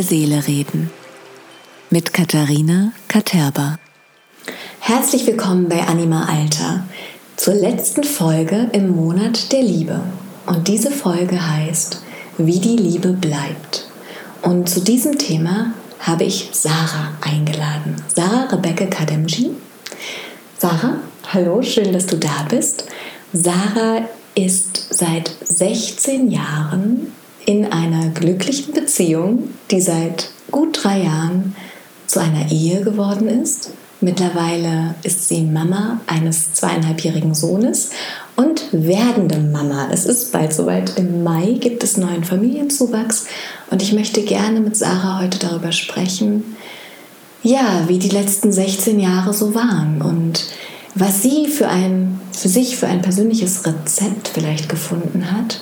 Der Seele reden. Mit Katharina Katerba. Herzlich willkommen bei Anima Alter zur letzten Folge im Monat der Liebe. Und diese Folge heißt Wie die Liebe bleibt. Und zu diesem Thema habe ich Sarah eingeladen. Sarah Rebecca Kademji. Sarah, hallo, schön, dass du da bist. Sarah ist seit 16 Jahren in einer glücklichen Beziehung, die seit gut drei Jahren zu einer Ehe geworden ist. Mittlerweile ist sie Mama eines zweieinhalbjährigen Sohnes und werdende Mama. Es ist bald soweit. Im Mai gibt es neuen Familienzuwachs und ich möchte gerne mit Sarah heute darüber sprechen, ja, wie die letzten 16 Jahre so waren und was sie für, ein, für sich für ein persönliches Rezept vielleicht gefunden hat,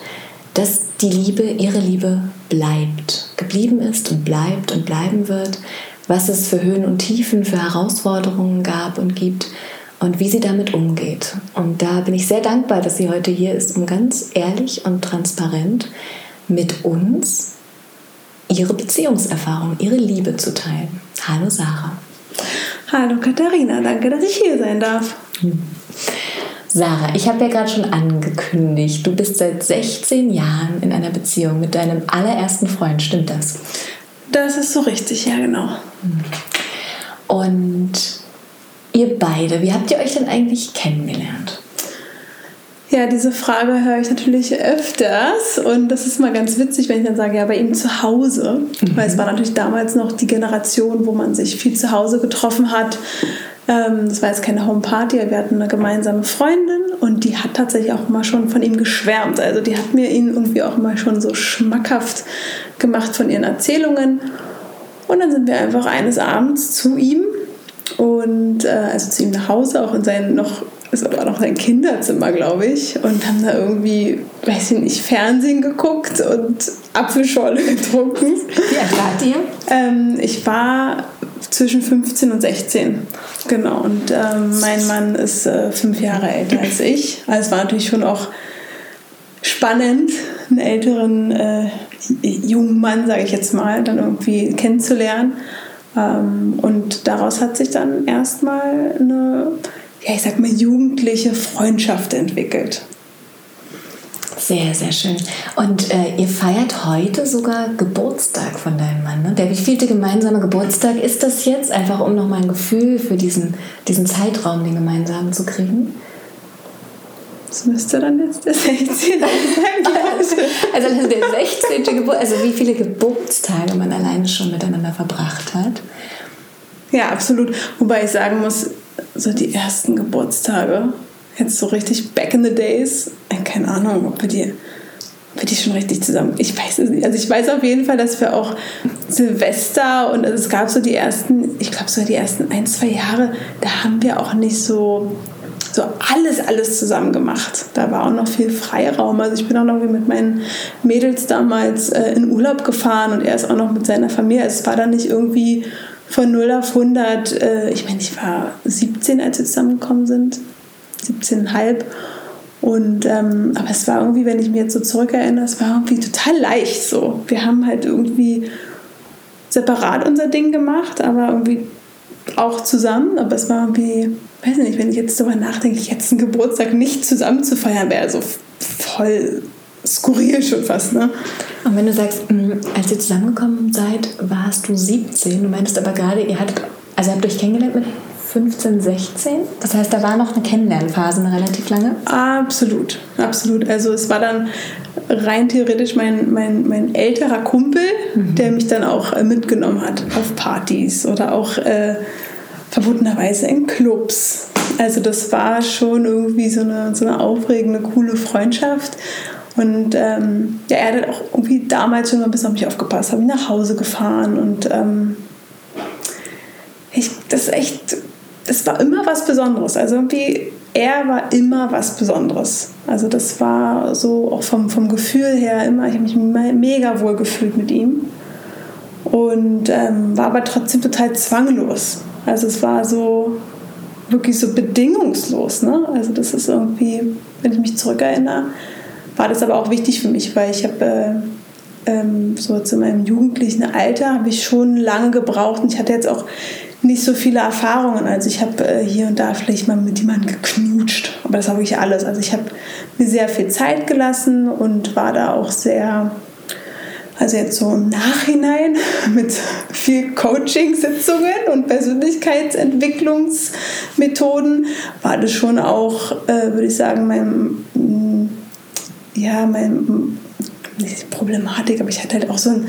dass die Liebe, ihre Liebe bleibt, geblieben ist und bleibt und bleiben wird, was es für Höhen und Tiefen, für Herausforderungen gab und gibt und wie sie damit umgeht. Und da bin ich sehr dankbar, dass sie heute hier ist, um ganz ehrlich und transparent mit uns ihre Beziehungserfahrung, ihre Liebe zu teilen. Hallo Sarah. Hallo Katharina, danke, dass ich hier sein darf. Sarah, ich habe ja gerade schon angekündigt, du bist seit 16 Jahren in einer Beziehung mit deinem allerersten Freund, stimmt das? Das ist so richtig, ja genau. Und ihr beide, wie habt ihr euch denn eigentlich kennengelernt? Ja, diese Frage höre ich natürlich öfters und das ist mal ganz witzig, wenn ich dann sage, ja, bei ihm zu Hause, mhm. weil es war natürlich damals noch die Generation, wo man sich viel zu Hause getroffen hat ähm, das war jetzt keine Homeparty, wir hatten eine gemeinsame Freundin und die hat tatsächlich auch mal schon von ihm geschwärmt. Also die hat mir ihn irgendwie auch mal schon so schmackhaft gemacht von ihren Erzählungen. Und dann sind wir einfach eines Abends zu ihm und äh, also zu ihm nach Hause, auch in sein noch ist aber noch sein Kinderzimmer, glaube ich, und haben da irgendwie, weiß ich nicht, Fernsehen geguckt und Apfelschorle getrunken. Wie alt wart ihr? Ähm, ich war zwischen 15 und 16. Genau. Und ähm, mein Mann ist äh, fünf Jahre älter als ich. Also es war natürlich schon auch spannend, einen älteren äh, jungen Mann, sage ich jetzt mal, dann irgendwie kennenzulernen. Ähm, und daraus hat sich dann erstmal eine, ja, ich sag mal, jugendliche Freundschaft entwickelt. Sehr, sehr schön. Und äh, ihr feiert heute sogar Geburtstag von deinem Mann. Ne? Der wievielte gemeinsame Geburtstag ist das jetzt? Einfach um nochmal ein Gefühl für diesen, diesen Zeitraum, den gemeinsamen zu kriegen. Das müsste dann jetzt der 16. sein. also, also der 16. Geburtstag, also wie viele Geburtstage man alleine schon miteinander verbracht hat. Ja, absolut. Wobei ich sagen muss, so die ersten Geburtstage, jetzt so richtig back in the days, äh, keine Ahnung, ob wir die, ob wir die schon richtig zusammen, ich weiß es nicht. Also ich weiß auf jeden Fall, dass wir auch Silvester und also es gab so die ersten, ich glaube so die ersten ein, zwei Jahre, da haben wir auch nicht so so alles, alles zusammen gemacht. Da war auch noch viel Freiraum. Also ich bin auch noch mit meinen Mädels damals äh, in Urlaub gefahren und er ist auch noch mit seiner Familie. Es war dann nicht irgendwie von 0 auf 100. Äh, ich meine, ich war 17, als wir zusammengekommen sind. 17,5. Und, ähm, aber es war irgendwie, wenn ich mich jetzt so zurückerinnere, es war irgendwie total leicht so. Wir haben halt irgendwie separat unser Ding gemacht, aber irgendwie auch zusammen. Aber es war irgendwie, weiß nicht, wenn ich jetzt darüber nachdenke, jetzt einen Geburtstag nicht zusammen zu feiern, wäre so voll skurril schon fast. Ne? Und wenn du sagst, mm, als ihr zusammengekommen seid, warst du 17. Du meintest aber gerade, ihr hattet, also habt euch kennengelernt mit 15, 16. Das heißt, da war noch eine Kennenlernphase, eine relativ lange? Absolut, absolut. Also es war dann rein theoretisch mein, mein, mein älterer Kumpel, mhm. der mich dann auch mitgenommen hat auf Partys oder auch äh, verbotenerweise in Clubs. Also das war schon irgendwie so eine, so eine aufregende, coole Freundschaft. Und ähm, ja, er hat auch irgendwie damals schon mal ein bisschen auf mich aufgepasst, habe mich nach Hause gefahren und ähm, ich, das ist echt es war immer was Besonderes. Also irgendwie, er war immer was Besonderes. Also das war so auch vom, vom Gefühl her immer, ich habe mich mega wohl gefühlt mit ihm. Und ähm, war aber trotzdem total zwanglos. Also es war so wirklich so bedingungslos. Ne? Also das ist irgendwie, wenn ich mich zurückerinnere, war das aber auch wichtig für mich, weil ich habe äh, ähm, so zu meinem jugendlichen Alter habe ich schon lange gebraucht und ich hatte jetzt auch nicht so viele Erfahrungen. Also ich habe äh, hier und da vielleicht mal mit jemandem geknutscht, aber das war wirklich alles. Also ich habe mir sehr viel Zeit gelassen und war da auch sehr, also jetzt so im Nachhinein mit viel Coaching-Sitzungen und Persönlichkeitsentwicklungsmethoden war das schon auch, äh, würde ich sagen, mein, mm, ja, mein, nicht Problematik, aber ich hatte halt auch so ein,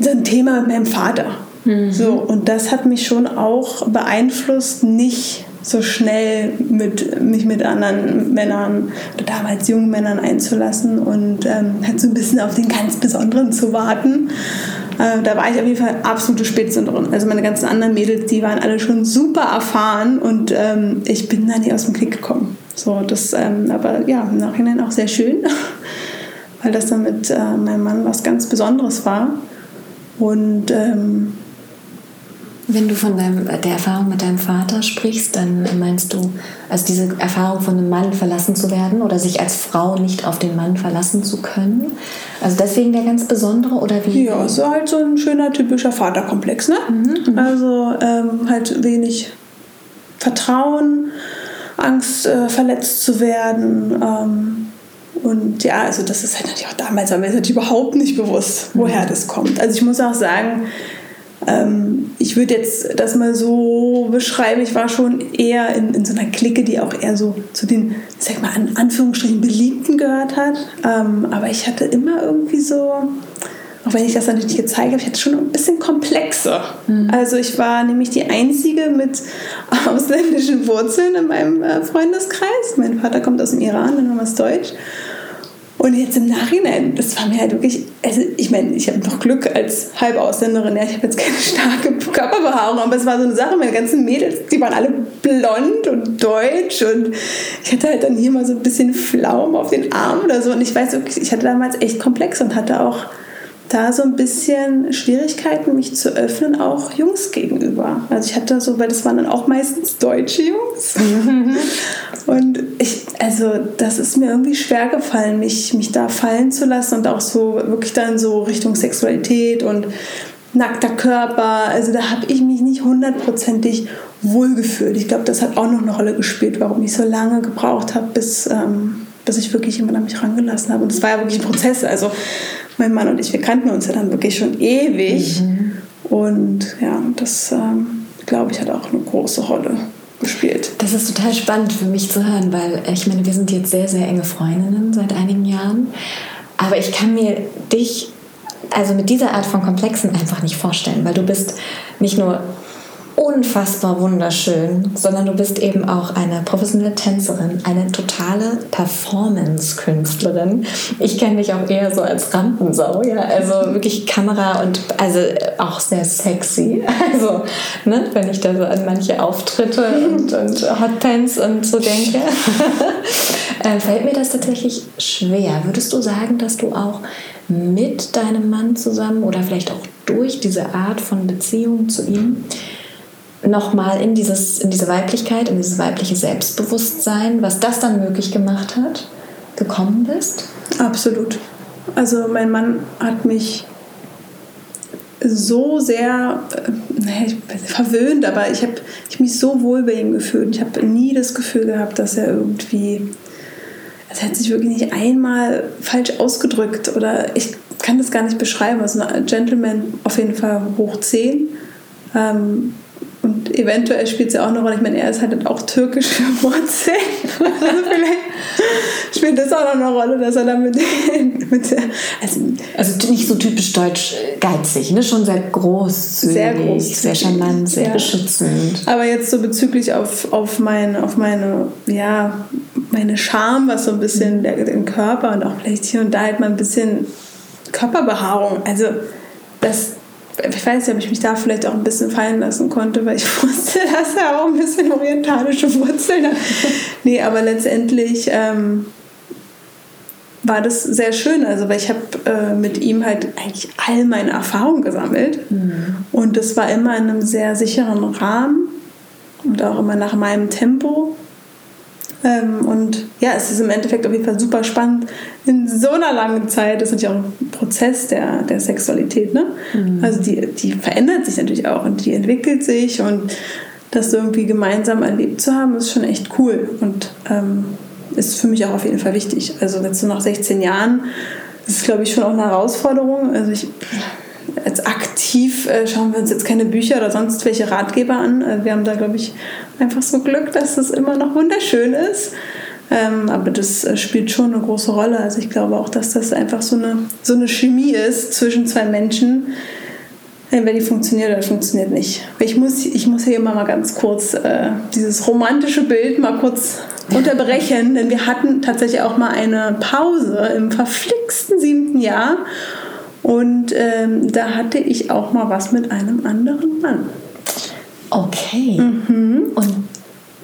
so ein Thema mit meinem Vater Mhm. So, und das hat mich schon auch beeinflusst, nicht so schnell mit, mich mit anderen Männern damals jungen Männern einzulassen und ähm, halt so ein bisschen auf den ganz Besonderen zu warten. Äh, da war ich auf jeden Fall absolute Spätzünderin. Also meine ganzen anderen Mädels, die waren alle schon super erfahren und ähm, ich bin da nicht aus dem Klick gekommen. So, das, ähm, aber ja, im Nachhinein auch sehr schön, weil das dann mit äh, meinem Mann was ganz Besonderes war. Und ähm, wenn du von deinem, der Erfahrung mit deinem Vater sprichst, dann meinst du, also diese Erfahrung von einem Mann verlassen zu werden oder sich als Frau nicht auf den Mann verlassen zu können? Also deswegen der ganz besondere oder wie? Ja, es ist halt so ein schöner typischer Vaterkomplex, ne? Mhm, mhm. also ähm, halt wenig Vertrauen, Angst, äh, verletzt zu werden. Ähm, und ja, also das ist halt natürlich auch damals, war mir natürlich überhaupt nicht bewusst, woher mhm. das kommt. Also ich muss auch sagen, ähm, ich würde jetzt das mal so beschreiben, ich war schon eher in, in so einer Clique, die auch eher so zu den, sag mal, in Anführungsstrichen Beliebten gehört hat. Ähm, aber ich hatte immer irgendwie so, auch wenn ich das natürlich nicht gezeigt habe, ich hatte schon ein bisschen komplexer. Mhm. Also ich war nämlich die Einzige mit ausländischen Wurzeln in meinem äh, Freundeskreis. Mein Vater kommt aus dem Iran, meine Mama ist deutsch. Und jetzt im Nachhinein, das war mir halt wirklich, also ich meine, ich habe noch Glück als Halbausländerin, ja, ich habe jetzt keine starke Körperbehaarung, aber es war so eine Sache, meine ganzen Mädels, die waren alle blond und deutsch und ich hatte halt dann hier mal so ein bisschen Flaum auf den Arm oder so. Und ich weiß wirklich, ich hatte damals echt Komplex und hatte auch da so ein bisschen Schwierigkeiten, mich zu öffnen, auch Jungs gegenüber. Also ich hatte so, weil das waren dann auch meistens deutsche Jungs. und ich, also das ist mir irgendwie schwer gefallen, mich, mich da fallen zu lassen und auch so wirklich dann so Richtung Sexualität und nackter Körper. Also da habe ich mich nicht hundertprozentig wohlgefühlt. Ich glaube, das hat auch noch eine Rolle gespielt, warum ich so lange gebraucht habe, bis, ähm, bis ich wirklich jemand an mich rangelassen habe. Und es war ja wirklich ein Prozess. Also mein Mann und ich, wir kannten uns ja dann wirklich schon ewig. Mhm. Und ja, das, ähm, glaube ich, hat auch eine große Rolle gespielt. Das ist total spannend für mich zu hören, weil ich meine, wir sind jetzt sehr, sehr enge Freundinnen seit einigen Jahren. Aber ich kann mir dich also mit dieser Art von Komplexen einfach nicht vorstellen, weil du bist nicht nur unfassbar wunderschön, sondern du bist eben auch eine professionelle Tänzerin, eine totale Performance-Künstlerin. Ich kenne dich auch eher so als Rampensau, ja, also wirklich Kamera und also auch sehr sexy. Also, ne, wenn ich da so an manche Auftritte und, und Hotpants und so denke, äh, fällt mir das tatsächlich schwer. Würdest du sagen, dass du auch mit deinem Mann zusammen oder vielleicht auch durch diese Art von Beziehung zu ihm nochmal in, dieses, in diese Weiblichkeit, in dieses weibliche Selbstbewusstsein, was das dann möglich gemacht hat, gekommen bist? Absolut. Also mein Mann hat mich so sehr, äh, verwöhnt, aber ich habe ich mich so wohl bei ihm gefühlt. Ich habe nie das Gefühl gehabt, dass er irgendwie, also er hat sich wirklich nicht einmal falsch ausgedrückt oder ich kann das gar nicht beschreiben. Also ein Gentleman auf jeden Fall hoch 10. Ähm, und eventuell spielt es ja auch eine Rolle. Ich meine, er ist halt auch türkische Wurzeln. Also vielleicht spielt das auch noch eine Rolle, dass er dann mit, mit der, also, also nicht so typisch deutsch geizig, ne? schon sehr großzügig, sehr, großzügig. sehr charmant, sehr ja. beschützend. Aber jetzt so bezüglich auf, auf, mein, auf meine, ja, meine Charme, was so ein bisschen der, den Körper und auch vielleicht hier und da halt mal ein bisschen Körperbehaarung. Also das ich weiß nicht, ob ich mich da vielleicht auch ein bisschen fallen lassen konnte, weil ich wusste, dass er auch ein bisschen orientalische Wurzeln hat. nee, aber letztendlich ähm, war das sehr schön. Also, weil ich habe äh, mit ihm halt eigentlich all meine Erfahrungen gesammelt. Mhm. Und das war immer in einem sehr sicheren Rahmen und auch immer nach meinem Tempo. Ähm, und ja, es ist im Endeffekt auf jeden Fall super spannend in so einer langen Zeit. Das ist natürlich auch ein Prozess der, der Sexualität. Ne? Mhm. Also die, die verändert sich natürlich auch und die entwickelt sich und das irgendwie gemeinsam erlebt zu haben, ist schon echt cool und ähm, ist für mich auch auf jeden Fall wichtig. Also jetzt so nach 16 Jahren ist es, glaube ich, schon auch eine Herausforderung. Also ich als aktiv äh, schauen wir uns jetzt keine Bücher oder sonst welche Ratgeber an. Äh, wir haben da, glaube ich, einfach so Glück, dass das immer noch wunderschön ist. Ähm, aber das äh, spielt schon eine große Rolle. Also ich glaube auch, dass das einfach so eine, so eine Chemie ist zwischen zwei Menschen. Entweder die funktioniert oder funktioniert nicht. Ich muss, ich muss hier immer mal ganz kurz äh, dieses romantische Bild mal kurz unterbrechen, denn wir hatten tatsächlich auch mal eine Pause im verflixten siebten Jahr und ähm, da hatte ich auch mal was mit einem anderen Mann. Okay. Mhm. Und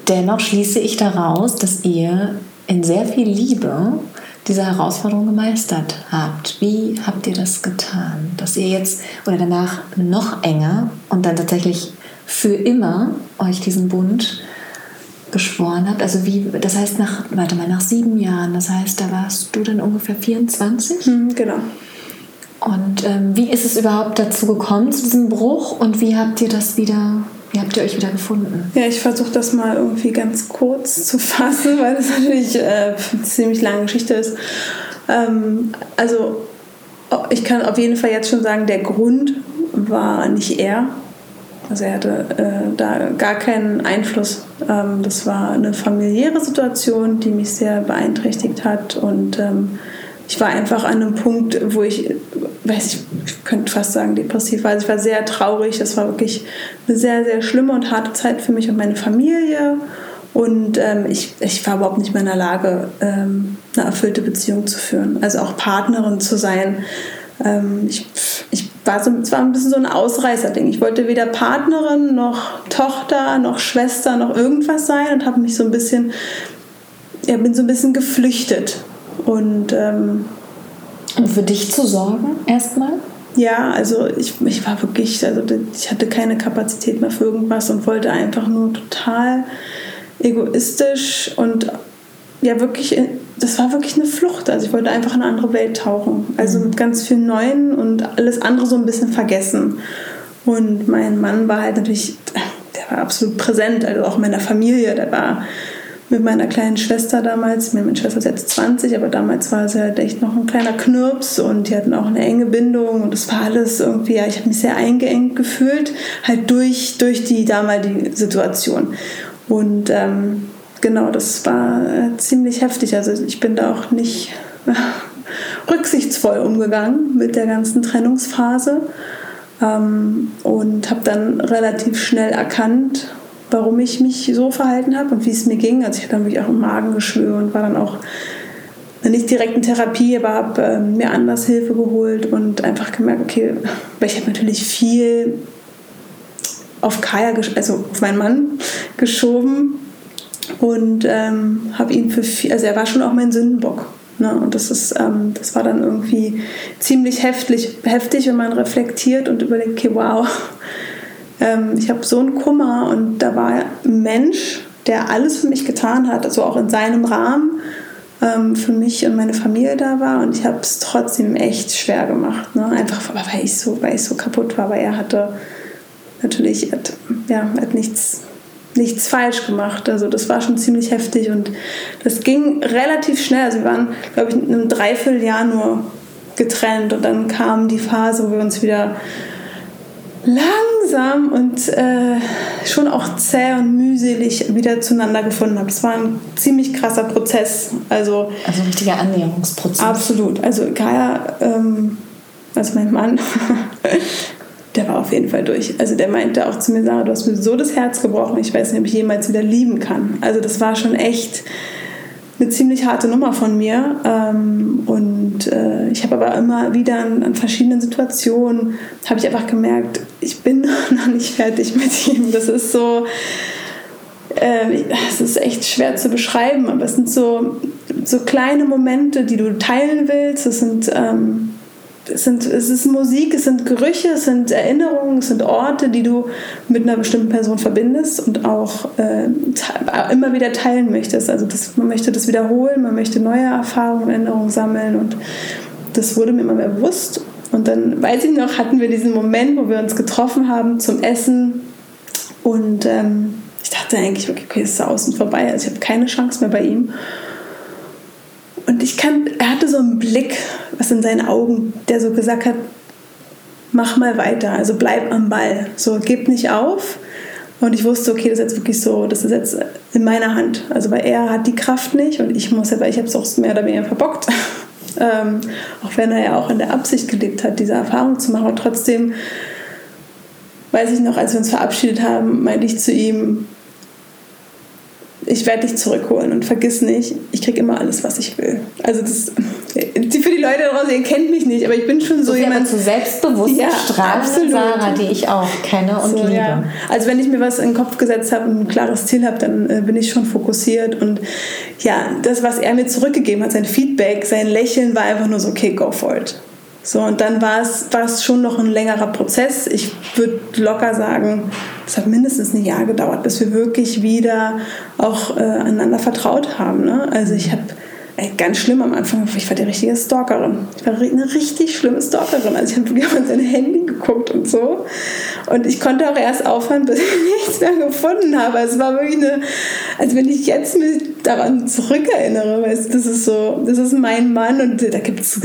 dennoch schließe ich daraus, dass ihr in sehr viel Liebe diese Herausforderung gemeistert habt. Wie habt ihr das getan? Dass ihr jetzt oder danach noch enger und dann tatsächlich für immer euch diesen Bund geschworen habt. Also wie, das heißt nach, warte mal, nach sieben Jahren, das heißt, da warst du dann ungefähr 24? Mhm, genau. Und ähm, wie ist es überhaupt dazu gekommen, zu diesem Bruch? Und wie habt ihr das wieder, wie habt ihr euch wieder gefunden? Ja, ich versuche das mal irgendwie ganz kurz zu fassen, weil das natürlich äh, eine ziemlich lange Geschichte ist. Ähm, also ich kann auf jeden Fall jetzt schon sagen, der Grund war nicht er. Also er hatte äh, da gar keinen Einfluss. Ähm, das war eine familiäre Situation, die mich sehr beeinträchtigt hat und ähm, ich war einfach an einem Punkt, wo ich, weiß ich, könnte fast sagen depressiv war. Also ich war sehr traurig. Das war wirklich eine sehr, sehr schlimme und harte Zeit für mich und meine Familie. Und ähm, ich, ich war überhaupt nicht mehr in der Lage, ähm, eine erfüllte Beziehung zu führen. Also auch Partnerin zu sein. Ähm, ich, ich war so, es war ein bisschen so ein Ausreißerding. Ich wollte weder Partnerin noch Tochter noch Schwester noch irgendwas sein und habe mich so ein bisschen, ja, bin so ein bisschen geflüchtet und, ähm, und für dich zu sorgen erstmal? Ja, also ich, ich war wirklich, also ich hatte keine Kapazität mehr für irgendwas und wollte einfach nur total egoistisch und ja wirklich, das war wirklich eine Flucht. Also ich wollte einfach in eine andere Welt tauchen. Also mit ganz viel Neuen und alles andere so ein bisschen vergessen. Und mein Mann war halt natürlich, der war absolut präsent, also auch in meiner Familie, der war mit meiner kleinen Schwester damals. Meine Schwester ist jetzt 20, aber damals war sie halt echt noch ein kleiner Knirps und die hatten auch eine enge Bindung und das war alles irgendwie, ja, ich habe mich sehr eingeengt gefühlt, halt durch, durch die damalige Situation. Und ähm, genau, das war äh, ziemlich heftig. Also ich bin da auch nicht rücksichtsvoll umgegangen mit der ganzen Trennungsphase ähm, und habe dann relativ schnell erkannt, warum ich mich so verhalten habe und wie es mir ging. Also ich hatte dann wirklich auch ein Magengeschwür und war dann auch nicht direkt in Therapie, aber habe äh, mir anders Hilfe geholt und einfach gemerkt, okay, weil ich habe natürlich viel auf Kaya, also auf meinen Mann geschoben und ähm, habe ihn für viel, also er war schon auch mein Sündenbock. Ne? Und das ist, ähm, das war dann irgendwie ziemlich heftig, heftig, wenn man reflektiert und überlegt, okay, wow, ähm, ich habe so einen Kummer und da war ein Mensch, der alles für mich getan hat, also auch in seinem Rahmen ähm, für mich und meine Familie da war und ich habe es trotzdem echt schwer gemacht. Ne? Einfach weil ich, so, weil ich so kaputt war, weil er hatte natürlich, hat, ja, hat nichts nichts falsch gemacht. Also das war schon ziemlich heftig und das ging relativ schnell. Also wir waren, glaube ich, in einem Dreivierteljahr nur getrennt und dann kam die Phase, wo wir uns wieder langsam und äh, schon auch zäh und mühselig wieder zueinander gefunden habe. Es war ein ziemlich krasser Prozess. Also, also ein richtiger Annäherungsprozess. Absolut. Also Kaya, ähm, also mein Mann, der war auf jeden Fall durch. Also der meinte auch zu mir, Sarah, du hast mir so das Herz gebrochen, ich weiß nicht, ob ich jemals wieder lieben kann. Also das war schon echt eine ziemlich harte Nummer von mir. Ähm, und äh, ich habe aber immer wieder an, an verschiedenen Situationen, habe ich einfach gemerkt, ich bin noch nicht fertig mit ihm. Das ist so, äh, es ist echt schwer zu beschreiben, aber es sind so, so kleine Momente, die du teilen willst. Es sind, ähm, es, sind, es ist Musik, es sind Gerüche, es sind Erinnerungen, es sind Orte, die du mit einer bestimmten Person verbindest und auch äh, immer wieder teilen möchtest. Also das, man möchte das wiederholen, man möchte neue Erfahrungen, Erinnerungen sammeln und das wurde mir immer mehr bewusst. Und dann, weiß ich noch, hatten wir diesen Moment, wo wir uns getroffen haben zum Essen und ähm, ich dachte eigentlich, okay, okay, ist außen vorbei, also ich habe keine Chance mehr bei ihm. Und ich kann, er hatte so einen Blick, was in seinen Augen, der so gesagt hat, mach mal weiter, also bleib am Ball, so gib nicht auf. Und ich wusste, okay, das ist jetzt wirklich so, das ist jetzt in meiner Hand. Also weil er hat die Kraft nicht und ich muss ja, weil ich habe es auch mehr oder weniger verbockt. ähm, auch wenn er ja auch in der Absicht gelebt hat, diese Erfahrung zu machen. Und trotzdem weiß ich noch, als wir uns verabschiedet haben, meinte ich zu ihm, ich werde dich zurückholen und vergiss nicht, ich kriege immer alles, was ich will. Also das für die Leute draußen, ihr kennt mich nicht, aber ich bin schon so, so jemand zu selbstbewusst ja, strahlende Sarah, die ich auch kenne und so, liebe. Ja. Also wenn ich mir was in den Kopf gesetzt habe und ein klares Ziel habe, dann äh, bin ich schon fokussiert und ja, das, was er mir zurückgegeben hat, sein Feedback, sein Lächeln war einfach nur so, okay, go for it. So, und dann war es, war es schon noch ein längerer Prozess. Ich würde locker sagen, es hat mindestens ein Jahr gedauert, bis wir wirklich wieder auch äh, aneinander vertraut haben. Ne? Also ich habe ganz schlimm am Anfang. Ich war die richtige Stalkerin. Ich war eine richtig schlimme Stalkerin. Also ich habe wirklich auf sein Handy geguckt und so. Und ich konnte auch erst aufhören, bis ich nichts mehr gefunden habe. Es war wirklich eine, als wenn ich jetzt mich daran zurückerinnere, weißt das ist so, das ist mein Mann und da gibt es,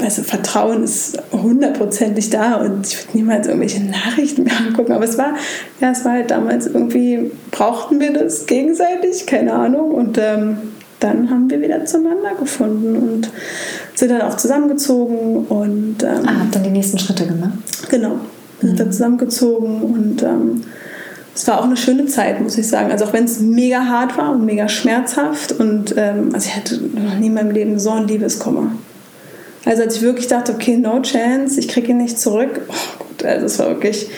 also Vertrauen ist hundertprozentig da und ich würde niemals irgendwelche Nachrichten mehr angucken. Aber es war, ja, es war halt damals irgendwie, brauchten wir das gegenseitig, keine Ahnung. Und ähm, dann haben wir wieder zueinander gefunden und sind dann auch zusammengezogen und ähm, ah, habt dann die nächsten Schritte gemacht? Genau, sind mhm. dann zusammengezogen und ähm, es war auch eine schöne Zeit, muss ich sagen. Also auch wenn es mega hart war und mega schmerzhaft und ähm, also ich hatte noch nie in meinem Leben so ein Liebeskummer. Also als ich wirklich dachte, okay, no chance, ich kriege ihn nicht zurück. Oh Also es war wirklich,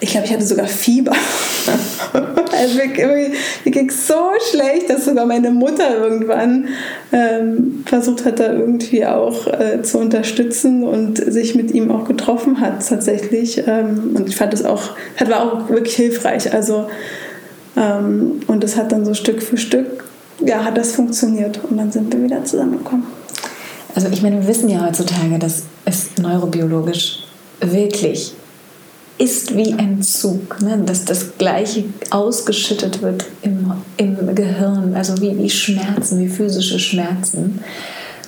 ich glaube, ich hatte sogar Fieber. also mir, mir ging es so schlecht, dass sogar meine Mutter irgendwann ähm, versucht hat, da irgendwie auch äh, zu unterstützen und sich mit ihm auch getroffen hat tatsächlich. Ähm, und ich fand das auch, das war auch wirklich hilfreich. Also ähm, und das hat dann so Stück für Stück, ja, hat das funktioniert und dann sind wir wieder zusammengekommen. Also ich meine, wir wissen ja heutzutage, dass es neurobiologisch wirklich ist wie ein Zug, ne? dass das Gleiche ausgeschüttet wird im, im Gehirn, also wie, wie Schmerzen, wie physische Schmerzen,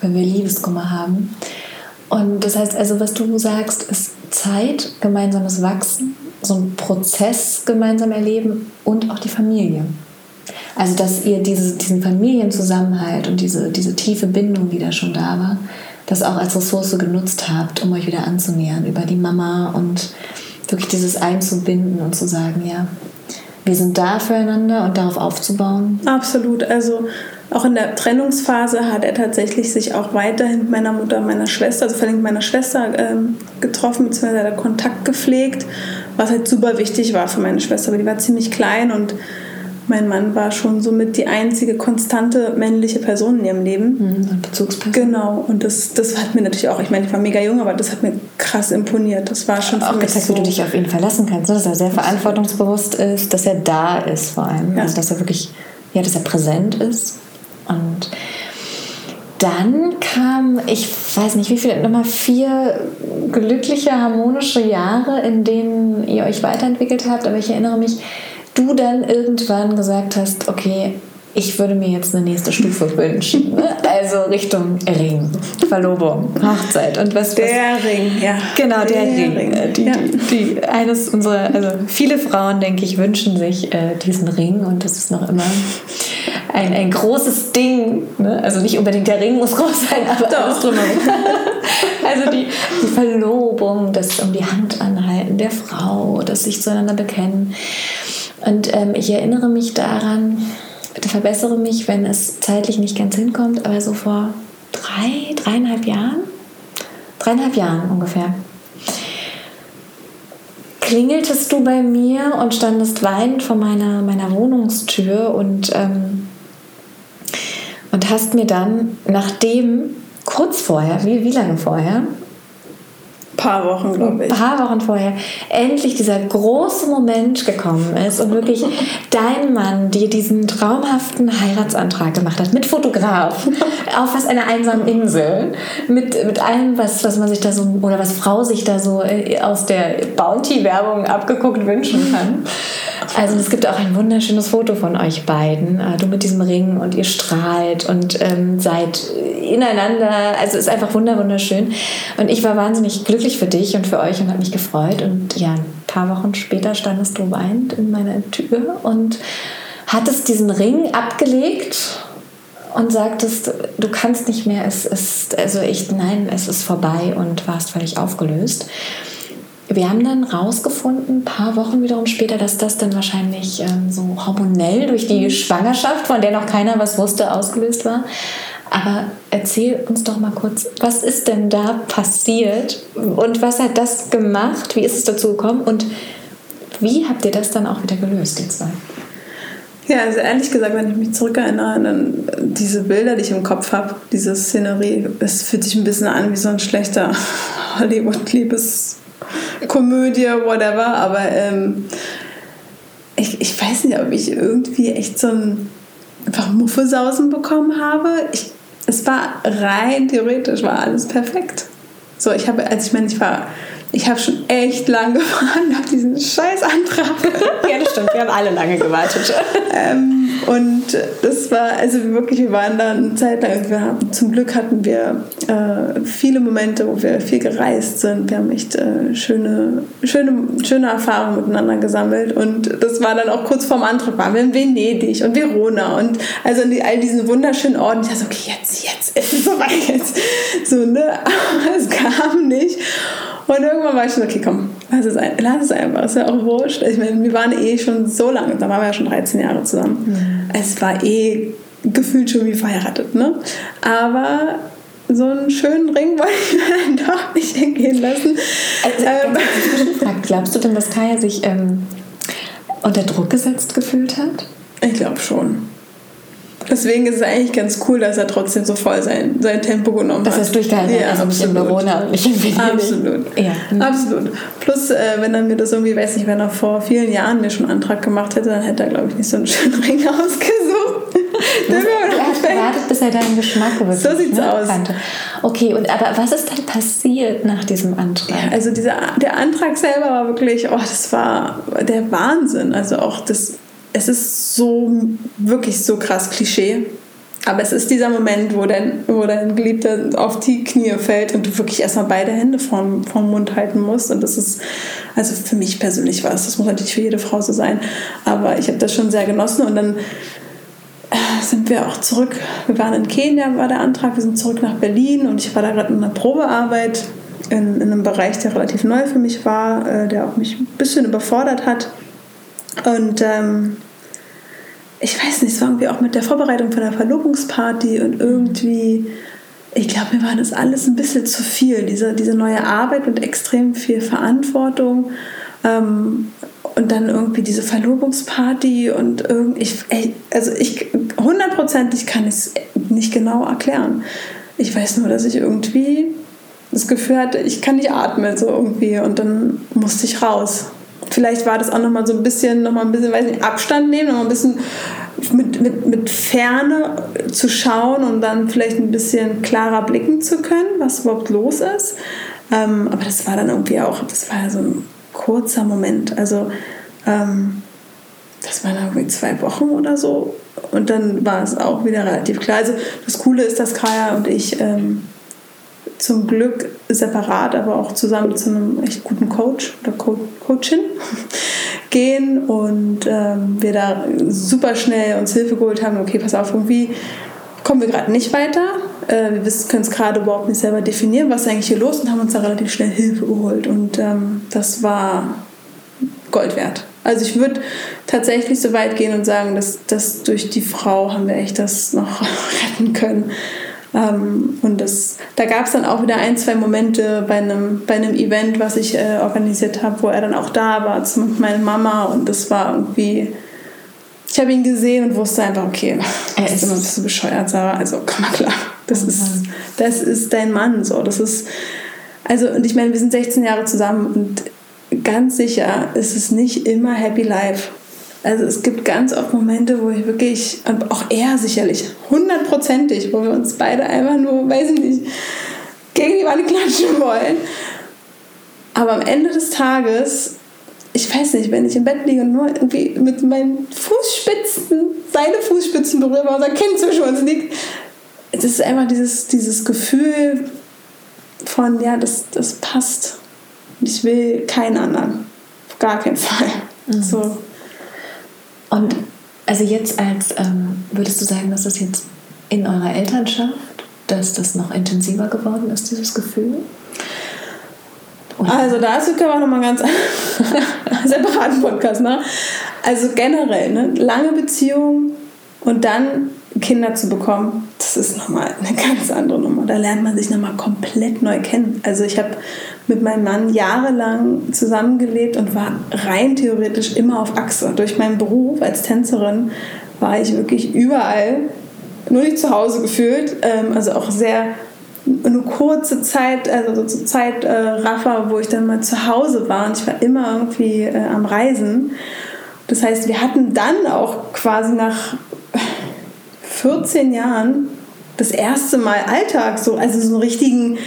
wenn wir Liebeskummer haben. Und das heißt also, was du sagst, ist Zeit, gemeinsames Wachsen, so ein Prozess gemeinsam erleben und auch die Familie. Also, dass ihr diese, diesen Familienzusammenhalt und diese, diese tiefe Bindung, die da schon da war, das auch als Ressource genutzt habt, um euch wieder anzunähern über die Mama und wirklich dieses einzubinden und zu sagen, ja, wir sind da füreinander und darauf aufzubauen. Absolut. Also auch in der Trennungsphase hat er tatsächlich sich auch weiterhin mit meiner Mutter meiner Schwester, also vor allem meiner Schwester, ähm, getroffen, beziehungsweise Kontakt gepflegt, was halt super wichtig war für meine Schwester, aber die war ziemlich klein und mein Mann war schon somit die einzige konstante männliche Person in ihrem Leben. Mhm, Bezugsperson. Genau, und das, das hat mir natürlich auch, ich meine, ich war mega jung, aber das hat mir krass imponiert. Das war schon auch gezeigt, so wie du dich auf ihn verlassen kannst, ne? dass er sehr verantwortungsbewusst ist, dass er da ist vor allem. Ja. Also, dass er wirklich, ja, dass er präsent ist. Und dann kam, ich weiß nicht wie viele, nochmal vier glückliche, harmonische Jahre, in denen ihr euch weiterentwickelt habt. Aber ich erinnere mich, du dann irgendwann gesagt hast, okay, ich würde mir jetzt eine nächste Stufe wünschen. Ne? Also Richtung Ring, Verlobung, Hochzeit und was. Der was, Ring, ja. Genau, der, der Ring. Ring. Äh, die, ja. die, eines unserer, also viele Frauen, denke ich, wünschen sich äh, diesen Ring und das ist noch immer ein, ein großes Ding. Ne? Also nicht unbedingt der Ring muss groß sein, aber Doch. alles drumherum. also die, die Verlobung, das um die Hand anhalten der Frau, das sich zueinander bekennen. Und ähm, ich erinnere mich daran, bitte verbessere mich, wenn es zeitlich nicht ganz hinkommt, aber so vor drei, dreieinhalb Jahren, dreieinhalb Jahren ungefähr, klingeltest du bei mir und standest weinend vor meiner, meiner Wohnungstür und, ähm, und hast mir dann, nachdem, kurz vorher, wie, wie lange vorher, paar Wochen, glaube ich. Ein paar Wochen vorher endlich dieser große Moment gekommen ist und wirklich dein Mann dir diesen traumhaften Heiratsantrag gemacht hat mit Fotograf auf was einer einsamen Insel mit, mit allem was was man sich da so oder was Frau sich da so äh, aus der Bounty Werbung abgeguckt wünschen kann. Also es gibt auch ein wunderschönes Foto von euch beiden, äh, du mit diesem Ring und ihr strahlt und ähm, seid ineinander. Also es ist einfach wunderschön und ich war wahnsinnig glücklich für dich und für euch und habe mich gefreut. Und ja, ein paar Wochen später standest du weinend in meiner Tür und hattest diesen Ring abgelegt und sagtest, du kannst nicht mehr, es ist, also ich, nein, es ist vorbei und warst völlig aufgelöst. Wir haben dann rausgefunden, ein paar Wochen wiederum später, dass das dann wahrscheinlich ähm, so hormonell durch die Schwangerschaft, von der noch keiner was wusste, ausgelöst war. Aber erzähl uns doch mal kurz, was ist denn da passiert und was hat das gemacht? Wie ist es dazu gekommen und wie habt ihr das dann auch wieder gelöst, die zwei? Ja, also ehrlich gesagt, wenn ich mich zurückerinnere, dann diese Bilder, die ich im Kopf habe, diese Szenerie, es fühlt sich ein bisschen an wie so ein schlechter Hollywood-Liebeskomödie, whatever. Aber ähm, ich, ich weiß nicht, ob ich irgendwie echt so ein einfach Muffesausen bekommen habe. Ich es war rein theoretisch, war alles perfekt. So, ich habe, als ich meine, ich war ich habe schon echt lange gewartet auf diesen scheiß Antrag. ja, das stimmt. Wir haben alle lange gewartet. ähm, und das war, also wirklich, wir waren da eine Zeit lang. Wir haben, zum Glück hatten wir äh, viele Momente, wo wir viel gereist sind. Wir haben echt äh, schöne, schöne, schöne Erfahrungen miteinander gesammelt. Und das war dann auch kurz vorm Antrag. Waren wir in Venedig und Verona und also in all diesen wunderschönen Orten. Ich dachte, okay, jetzt, jetzt ist es soweit. Jetzt. So, ne? Aber es kam nicht. Und irgendwann war ich so, okay, komm, lass es, ein, lass es einfach, ist ja auch wurscht. Ich meine, wir waren eh schon so lange, da waren wir ja schon 13 Jahre zusammen. Mhm. Es war eh gefühlt schon wie verheiratet, ne? Aber so einen schönen Ring wollte ich mir dann doch nicht entgehen lassen. Also, ähm, glaubst du denn, dass Kaya sich ähm, unter Druck gesetzt gefühlt hat? Ich glaube schon. Deswegen ist es eigentlich ganz cool, dass er trotzdem so voll sein, sein Tempo genommen hat. Dass er es durchgehalten hat, ja, also absolut. nicht in Verona und nicht in Venedig. Absolut. Ja. Absolut. Plus, äh, wenn er mir das irgendwie, weiß nicht, wenn er vor vielen Jahren mir schon einen Antrag gemacht hätte, dann hätte er, glaube ich, nicht so einen schönen Ring ausgesucht. er hat gewartet, bis er deinen Geschmack wirklich So sieht's ne, aus. Kannte. Okay, und aber was ist dann passiert nach diesem Antrag? Ja, also dieser, der Antrag selber war wirklich, oh, das war der Wahnsinn. Also auch das es ist so wirklich so krass Klischee. Aber es ist dieser Moment, wo dein, wo dein Geliebter auf die Knie fällt und du wirklich erstmal beide Hände vorm, vorm Mund halten musst. Und das ist, also für mich persönlich war es, das muss natürlich für jede Frau so sein. Aber ich habe das schon sehr genossen und dann äh, sind wir auch zurück. Wir waren in Kenia, war der Antrag. Wir sind zurück nach Berlin und ich war da gerade in einer Probearbeit in, in einem Bereich, der relativ neu für mich war, äh, der auch mich ein bisschen überfordert hat. Und ähm, ich weiß nicht, es war irgendwie auch mit der Vorbereitung von der Verlobungsparty und irgendwie, ich glaube, mir war das alles ein bisschen zu viel, diese, diese neue Arbeit und extrem viel Verantwortung. Ähm, und dann irgendwie diese Verlobungsparty und irgendwie, ich, also ich, hundertprozentig kann ich es nicht genau erklären. Ich weiß nur, dass ich irgendwie das Gefühl hatte, ich kann nicht atmen so irgendwie und dann musste ich raus vielleicht war das auch nochmal so ein bisschen, noch mal ein bisschen, weiß nicht, Abstand nehmen, nochmal ein bisschen mit, mit, mit Ferne zu schauen und dann vielleicht ein bisschen klarer blicken zu können, was überhaupt los ist. Ähm, aber das war dann irgendwie auch, das war so ein kurzer Moment. Also ähm, das waren irgendwie zwei Wochen oder so. Und dann war es auch wieder relativ klar. Also das Coole ist, dass Kaya und ich ähm, zum Glück separat, aber auch zusammen zu einem echt guten Coach oder Co Coachin gehen und ähm, wir da super schnell uns Hilfe geholt haben. Okay, pass auf, irgendwie kommen wir gerade nicht weiter. Äh, wir können es gerade überhaupt nicht selber definieren, was ist eigentlich hier los und haben uns da relativ schnell Hilfe geholt und ähm, das war Gold wert. Also ich würde tatsächlich so weit gehen und sagen, dass, dass durch die Frau haben wir echt das noch retten können. Ähm, und das, da gab es dann auch wieder ein, zwei Momente bei einem, bei einem Event, was ich äh, organisiert habe, wo er dann auch da war, mit meiner Mama. Und das war irgendwie. Ich habe ihn gesehen und wusste einfach, okay, er ist immer ein bisschen bescheuert, Sarah. Also komm mal klar, das ist, das ist dein Mann. So, das ist Also, und ich meine, wir sind 16 Jahre zusammen und ganz sicher ist es nicht immer Happy Life. Also es gibt ganz oft Momente, wo ich wirklich, und auch er sicherlich, hundertprozentig, wo wir uns beide einfach nur, weiß ich nicht, gegen die Wand klatschen wollen. Aber am Ende des Tages, ich weiß nicht, wenn ich im Bett liege und nur irgendwie mit meinen Fußspitzen, seine Fußspitzen berühre, weil unser Kind zwischen uns liegt, es ist einfach dieses, dieses Gefühl von, ja, das, das passt. Ich will keinen anderen. Auf gar keinen Fall. Mhm. So. Und also jetzt als, ähm, würdest du sagen, dass das jetzt in eurer Elternschaft, dass das noch intensiver geworden ist, dieses Gefühl? Oder? Also dazu können wir nochmal ganz separaten Podcast, ne? Also generell, ne? Lange Beziehung und dann Kinder zu bekommen, das ist nochmal eine ganz andere Nummer. Da lernt man sich nochmal komplett neu kennen. Also ich habe mit meinem Mann jahrelang zusammengelebt und war rein theoretisch immer auf Achse. Durch meinen Beruf als Tänzerin war ich wirklich überall, nur nicht zu Hause gefühlt. Ähm, also auch sehr eine kurze Zeit, also so zur Zeit äh, Rafa, wo ich dann mal zu Hause war und ich war immer irgendwie äh, am Reisen. Das heißt, wir hatten dann auch quasi nach 14 Jahren das erste Mal Alltag, so, also so einen richtigen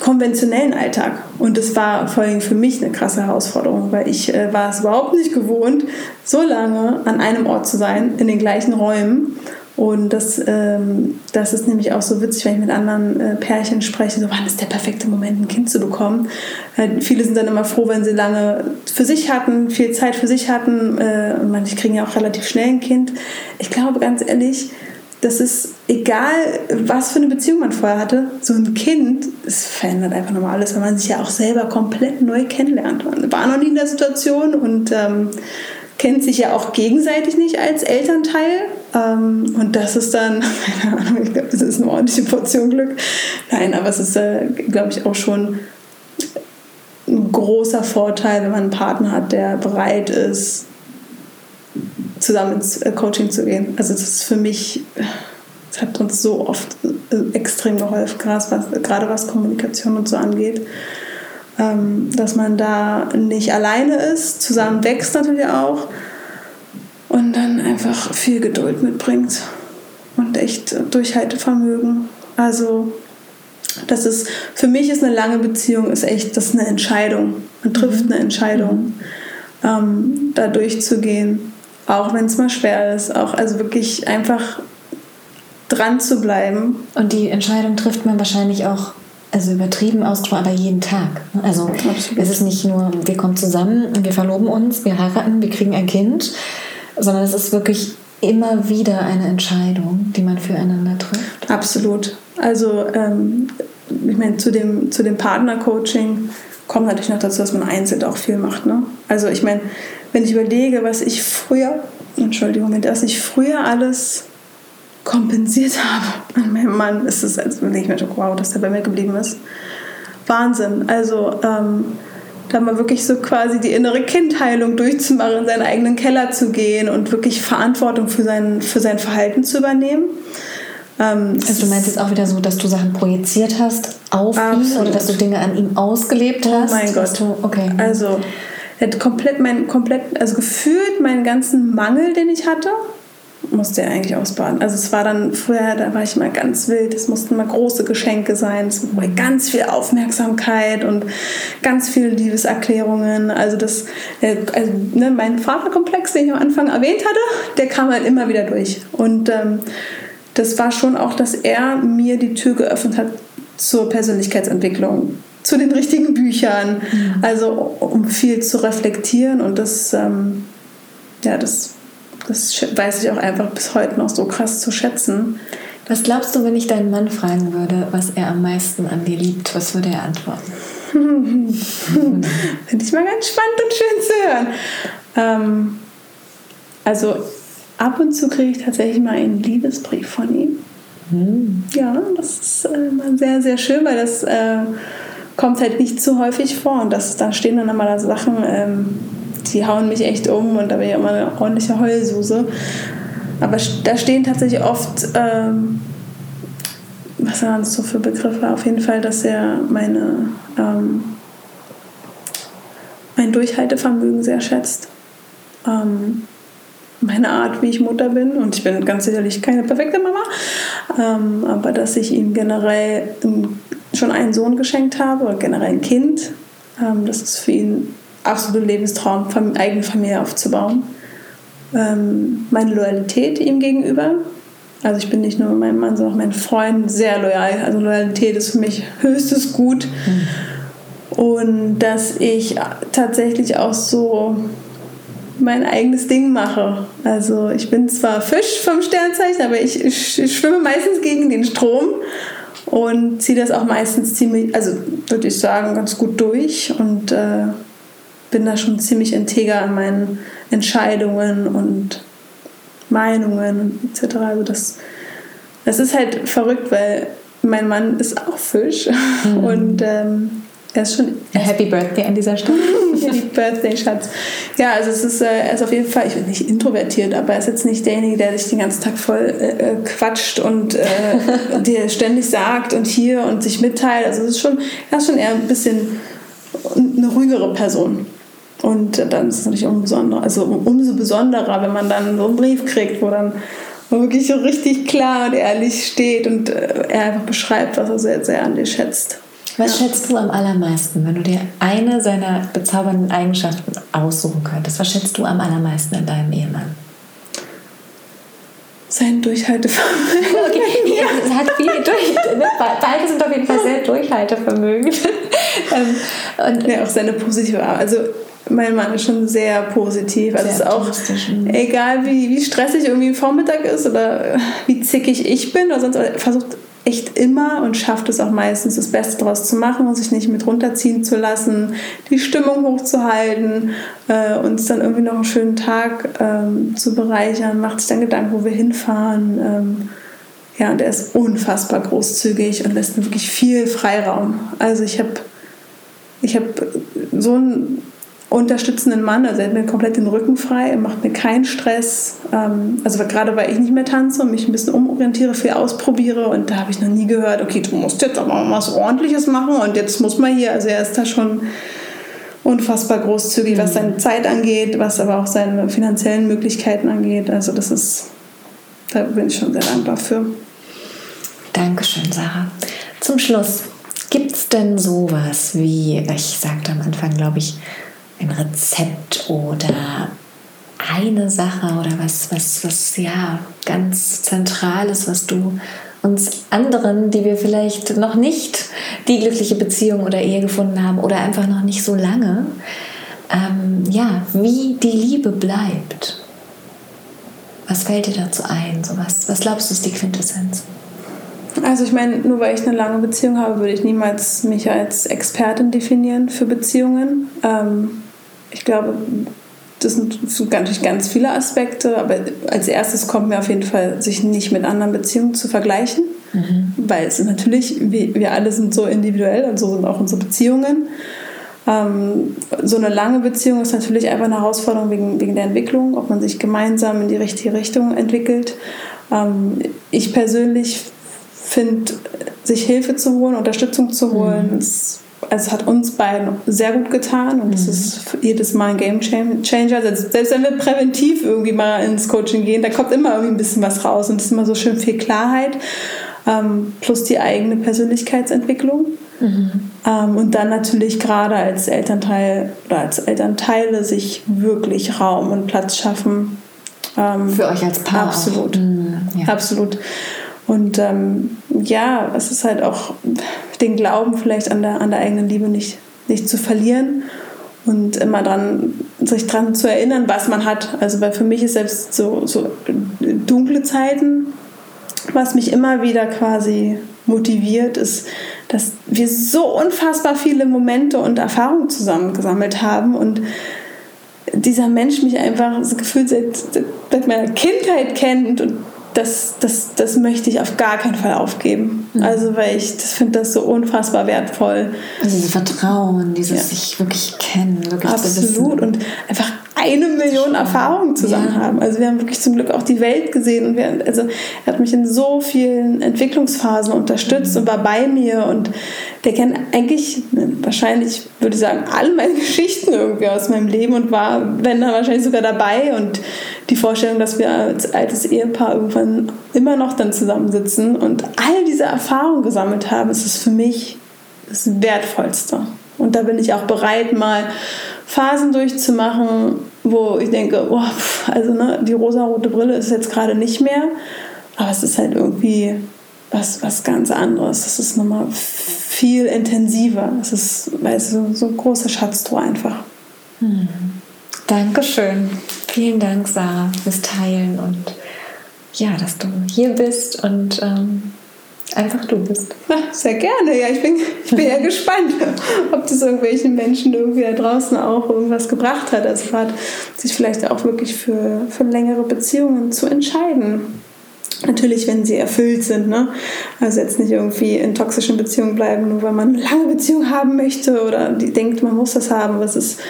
konventionellen Alltag. Und das war vor allem für mich eine krasse Herausforderung, weil ich äh, war es überhaupt nicht gewohnt, so lange an einem Ort zu sein, in den gleichen Räumen. Und das, ähm, das ist nämlich auch so witzig, wenn ich mit anderen äh, Pärchen spreche, so wann ist der perfekte Moment, ein Kind zu bekommen. Äh, viele sind dann immer froh, wenn sie lange für sich hatten, viel Zeit für sich hatten. Äh, manche kriegen ja auch relativ schnell ein Kind. Ich glaube ganz ehrlich, das ist egal, was für eine Beziehung man vorher hatte, so ein Kind, es verändert einfach nochmal alles, weil man sich ja auch selber komplett neu kennenlernt. Man war noch nie in der Situation und ähm, kennt sich ja auch gegenseitig nicht als Elternteil. Ähm, und das ist dann, keine Ahnung, ich glaube, das ist eine ordentliche Portion Glück. Nein, aber es ist, äh, glaube ich, auch schon ein großer Vorteil, wenn man einen Partner hat, der bereit ist, zusammen ins äh, Coaching zu gehen. Also das ist für mich, das hat uns so oft äh, extrem geholfen, gerade was Kommunikation und so angeht. Ähm, dass man da nicht alleine ist, zusammen wächst natürlich auch und dann einfach viel Geduld mitbringt und echt Durchhaltevermögen. Also das ist, für mich ist eine lange Beziehung ist echt, das ist eine Entscheidung. Man trifft eine Entscheidung, ähm, da durchzugehen auch wenn es mal schwer ist, auch also wirklich einfach dran zu bleiben. Und die Entscheidung trifft man wahrscheinlich auch, also übertrieben ausgesprochen, aber jeden Tag. Also Absolut. es ist nicht nur, wir kommen zusammen, wir verloben uns, wir heiraten, wir kriegen ein Kind, sondern es ist wirklich immer wieder eine Entscheidung, die man füreinander trifft. Absolut. Also ähm, ich meine, zu dem, zu dem Partnercoaching kommt natürlich noch dazu, dass man einzeln auch viel macht. Ne? Also ich meine, wenn ich überlege, was ich früher, Entschuldigung, wenn das ich früher alles kompensiert habe an meinem Mann, ist es, als wenn ich mir wow, dass der bei mir geblieben ist. Wahnsinn. Also ähm, da mal wirklich so quasi die innere Kindheilung durchzumachen, in seinen eigenen Keller zu gehen und wirklich Verantwortung für sein, für sein Verhalten zu übernehmen. Ähm, also du meinst jetzt auch wieder so, dass du Sachen projiziert hast auf ihn oder dass du Dinge an ihm ausgelebt oh hast? Oh mein Gott. Du, okay. Also er hat komplett mein, komplett, also gefühlt meinen ganzen Mangel, den ich hatte, musste er eigentlich ausbaden. Also es war dann früher, da war ich immer ganz wild, es mussten mal große Geschenke sein, es war ganz viel Aufmerksamkeit und ganz viele Liebeserklärungen. Also das, äh, also ne, mein Vaterkomplex, den ich am Anfang erwähnt hatte, der kam halt immer wieder durch. Und ähm, das war schon auch, dass er mir die Tür geöffnet hat zur Persönlichkeitsentwicklung zu den richtigen Büchern, mhm. also um viel zu reflektieren und das, ähm, ja, das, das weiß ich auch einfach bis heute noch so krass zu schätzen. Was glaubst du, wenn ich deinen Mann fragen würde, was er am meisten an dir liebt? Was würde er antworten? Finde ich mal ganz spannend und schön zu hören. Ähm, also ab und zu kriege ich tatsächlich mal einen Liebesbrief von ihm. Mhm. Ja, das ist äh, mal sehr, sehr schön, weil das äh, kommt halt nicht zu häufig vor. Und das, da stehen dann immer da Sachen, ähm, die hauen mich echt um und da bin ich immer eine ordentliche Heulsuse. Aber da stehen tatsächlich oft ähm, was waren das so für Begriffe? Auf jeden Fall, dass er meine, ähm, mein Durchhaltevermögen sehr schätzt. Ähm, meine Art, wie ich Mutter bin. Und ich bin ganz sicherlich keine perfekte Mama. Ähm, aber dass ich ihm generell schon einen Sohn geschenkt habe oder generell ein Kind. Ähm, das ist für ihn absoluter Lebenstraum, eigene Familie aufzubauen. Ähm, meine Loyalität ihm gegenüber. Also ich bin nicht nur meinem Mann, sondern auch meinen Freunden sehr loyal. Also Loyalität ist für mich höchstes Gut. Mhm. Und dass ich tatsächlich auch so mein eigenes Ding mache. Also ich bin zwar Fisch vom Sternzeichen, aber ich, ich schwimme meistens gegen den Strom und ziehe das auch meistens ziemlich, also würde ich sagen, ganz gut durch und äh, bin da schon ziemlich integer an meinen Entscheidungen und Meinungen etc. Also das, das ist halt verrückt, weil mein Mann ist auch Fisch mhm. und ähm, er ist schon. Happy Birthday an dieser Stelle. Happy Birthday, Schatz. Ja, also es ist, äh, er ist auf jeden Fall, ich bin nicht introvertiert, aber er ist jetzt nicht derjenige, der sich den ganzen Tag voll äh, äh quatscht und äh, dir ständig sagt und hier und sich mitteilt. Also es ist schon, er ist schon eher ein bisschen eine ruhigere Person. Und dann ist es natürlich umso, also umso besonderer, wenn man dann so einen Brief kriegt, wo dann wirklich so richtig klar und ehrlich steht und äh, er einfach beschreibt, was er sehr, sehr an dir schätzt. Was schätzt du am allermeisten, wenn du dir eine seiner bezaubernden Eigenschaften aussuchen könntest? Was schätzt du am allermeisten in deinem Ehemann? Sein Durchhaltevermögen. Okay, ja. er hat viel durch. Ne? Beide sind auf jeden Fall sehr Durchhaltevermögen. Ähm, und ja, auch seine positive Art. Also mein Mann ist schon sehr positiv. Also sehr ist auch mhm. egal, wie, wie stressig irgendwie Vormittag ist oder wie zickig ich bin oder sonst, versucht echt immer und schafft es auch meistens, das Beste daraus zu machen und sich nicht mit runterziehen zu lassen, die Stimmung hochzuhalten, äh, uns dann irgendwie noch einen schönen Tag ähm, zu bereichern, macht sich dann Gedanken, wo wir hinfahren. Ähm, ja, und er ist unfassbar großzügig und lässt mir wirklich viel Freiraum. Also ich habe ich hab so ein unterstützenden Mann. Also er hat mir komplett den Rücken frei, er macht mir keinen Stress. Ähm, also gerade weil ich nicht mehr tanze und mich ein bisschen umorientiere, viel ausprobiere und da habe ich noch nie gehört, okay, du musst jetzt aber mal was Ordentliches machen und jetzt muss man hier. Also er ist da schon unfassbar großzügig, was seine Zeit angeht, was aber auch seine finanziellen Möglichkeiten angeht. Also das ist, da bin ich schon sehr dankbar für. Dankeschön, Sarah. Zum Schluss, gibt es denn sowas wie, ich sagte am Anfang, glaube ich, ein Rezept oder eine Sache oder was, was, was ja ganz Zentrales, was du uns anderen, die wir vielleicht noch nicht die glückliche Beziehung oder Ehe gefunden haben oder einfach noch nicht so lange, ähm, ja, wie die Liebe bleibt. Was fällt dir dazu ein? So was, was glaubst du ist die Quintessenz? Also ich meine, nur weil ich eine lange Beziehung habe, würde ich niemals mich als Expertin definieren für Beziehungen. Ähm, ich glaube, das sind natürlich ganz viele Aspekte, aber als erstes kommt mir auf jeden Fall, sich nicht mit anderen Beziehungen zu vergleichen, mhm. weil es natürlich, wir alle sind so individuell und so sind auch unsere Beziehungen. Ähm, so eine lange Beziehung ist natürlich einfach eine Herausforderung wegen, wegen der Entwicklung, ob man sich gemeinsam in die richtige Richtung entwickelt. Ähm, ich persönlich finde, sich Hilfe zu holen, Unterstützung zu holen, mhm. ist also es hat uns beiden sehr gut getan und es mhm. ist jedes Mal ein Game Changer. Also selbst wenn wir präventiv irgendwie mal ins Coaching gehen, da kommt immer irgendwie ein bisschen was raus und es ist immer so schön viel Klarheit ähm, plus die eigene Persönlichkeitsentwicklung. Mhm. Ähm, und dann natürlich gerade als Elternteil oder als Elternteile sich wirklich Raum und Platz schaffen. Ähm, Für euch als Paar. Absolut. Mhm, ja. Absolut. Und ähm, ja, es ist halt auch den Glauben vielleicht an der, an der eigenen Liebe nicht, nicht zu verlieren und immer dran, sich daran zu erinnern, was man hat. Also weil für mich ist selbst so, so dunkle Zeiten, was mich immer wieder quasi motiviert, ist, dass wir so unfassbar viele Momente und Erfahrungen zusammengesammelt haben und dieser Mensch mich einfach so gefühlt seit, seit meiner Kindheit kennt und das, das, das möchte ich auf gar keinen Fall aufgeben. Mhm. Also, weil ich das finde das so unfassbar wertvoll. Also dieses Vertrauen, dieses ja. sich wirklich kennen, wirklich Absolut. Und einfach eine Million Erfahrungen zusammen Ja. haben. Also wir haben wirklich zum Glück auch die Welt gesehen und wir, also er hat mich in so vielen Entwicklungsphasen unterstützt und war bei mir und der kennt eigentlich, wahrscheinlich würde ich sagen, alle meine Geschichten irgendwie aus meinem Leben und war, wenn dann wahrscheinlich sogar dabei und die Vorstellung, dass wir als altes Ehepaar irgendwann immer noch dann zusammensitzen und all diese Erfahrungen gesammelt haben, ist es für mich das Wertvollste. Und da bin ich auch bereit, mal Phasen durchzumachen, wo ich denke, oh, also ne, die rosarote Brille ist jetzt gerade nicht mehr, aber es ist halt irgendwie was, was ganz anderes. Es ist nochmal viel intensiver. Es ist, weißt du, so ein großer Schatztor einfach. Dankeschön. Vielen Dank, Sarah, fürs Teilen und ja, dass du hier bist und ähm, einfach du bist. Sehr gerne. Ja, ich bin, ich bin ja gespannt, ob das irgendwelchen Menschen irgendwie da draußen auch irgendwas gebracht hat. Also gerade sich vielleicht auch wirklich für, für längere Beziehungen zu entscheiden. Natürlich, wenn sie erfüllt sind. Ne? Also jetzt nicht irgendwie in toxischen Beziehungen bleiben, nur weil man eine lange Beziehung haben möchte oder die denkt, man muss das haben. Es, ist,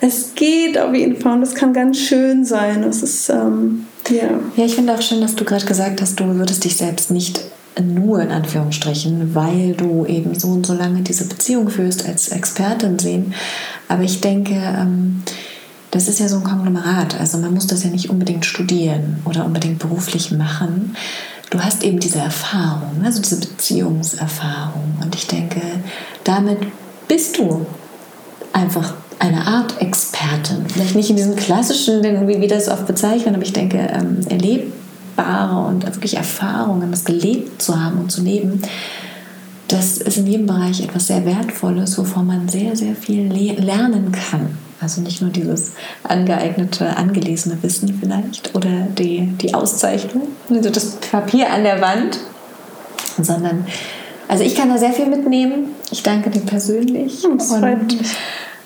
es geht auf jeden Fall und es kann ganz schön sein. Es ist, ähm, ja. Ja, ich finde auch schön, dass du gerade gesagt hast, du würdest dich selbst nicht nur in Anführungsstrichen, weil du eben so und so lange diese Beziehung führst, als Expertin sehen. Aber ich denke, ähm, das ist ja so ein Konglomerat. Also man muss das ja nicht unbedingt studieren oder unbedingt beruflich machen. Du hast eben diese Erfahrung, also diese Beziehungserfahrung. Und ich denke, damit bist du einfach eine Art Expertin. Vielleicht nicht in diesem klassischen, wie wir das oft bezeichnen, aber ich denke, ähm, erlebbare und wirklich Erfahrungen, das gelebt zu haben und zu leben, das ist in jedem Bereich etwas sehr Wertvolles, wovon man sehr, sehr viel le lernen kann. Also nicht nur dieses angeeignete, angelesene Wissen vielleicht oder die, die Auszeichnung, also das Papier an der Wand, sondern also ich kann da sehr viel mitnehmen. Ich danke dir persönlich. Das freut mich.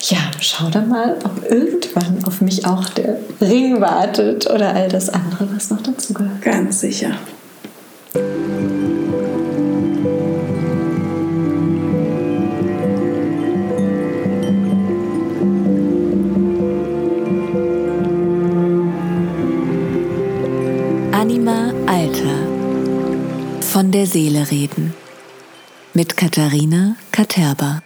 Ja, schau dann mal, ob irgendwann auf mich auch der Ring wartet oder all das andere, was noch dazugehört. Ganz sicher. Anima Alter. Von der Seele reden. Mit Katharina Katerba.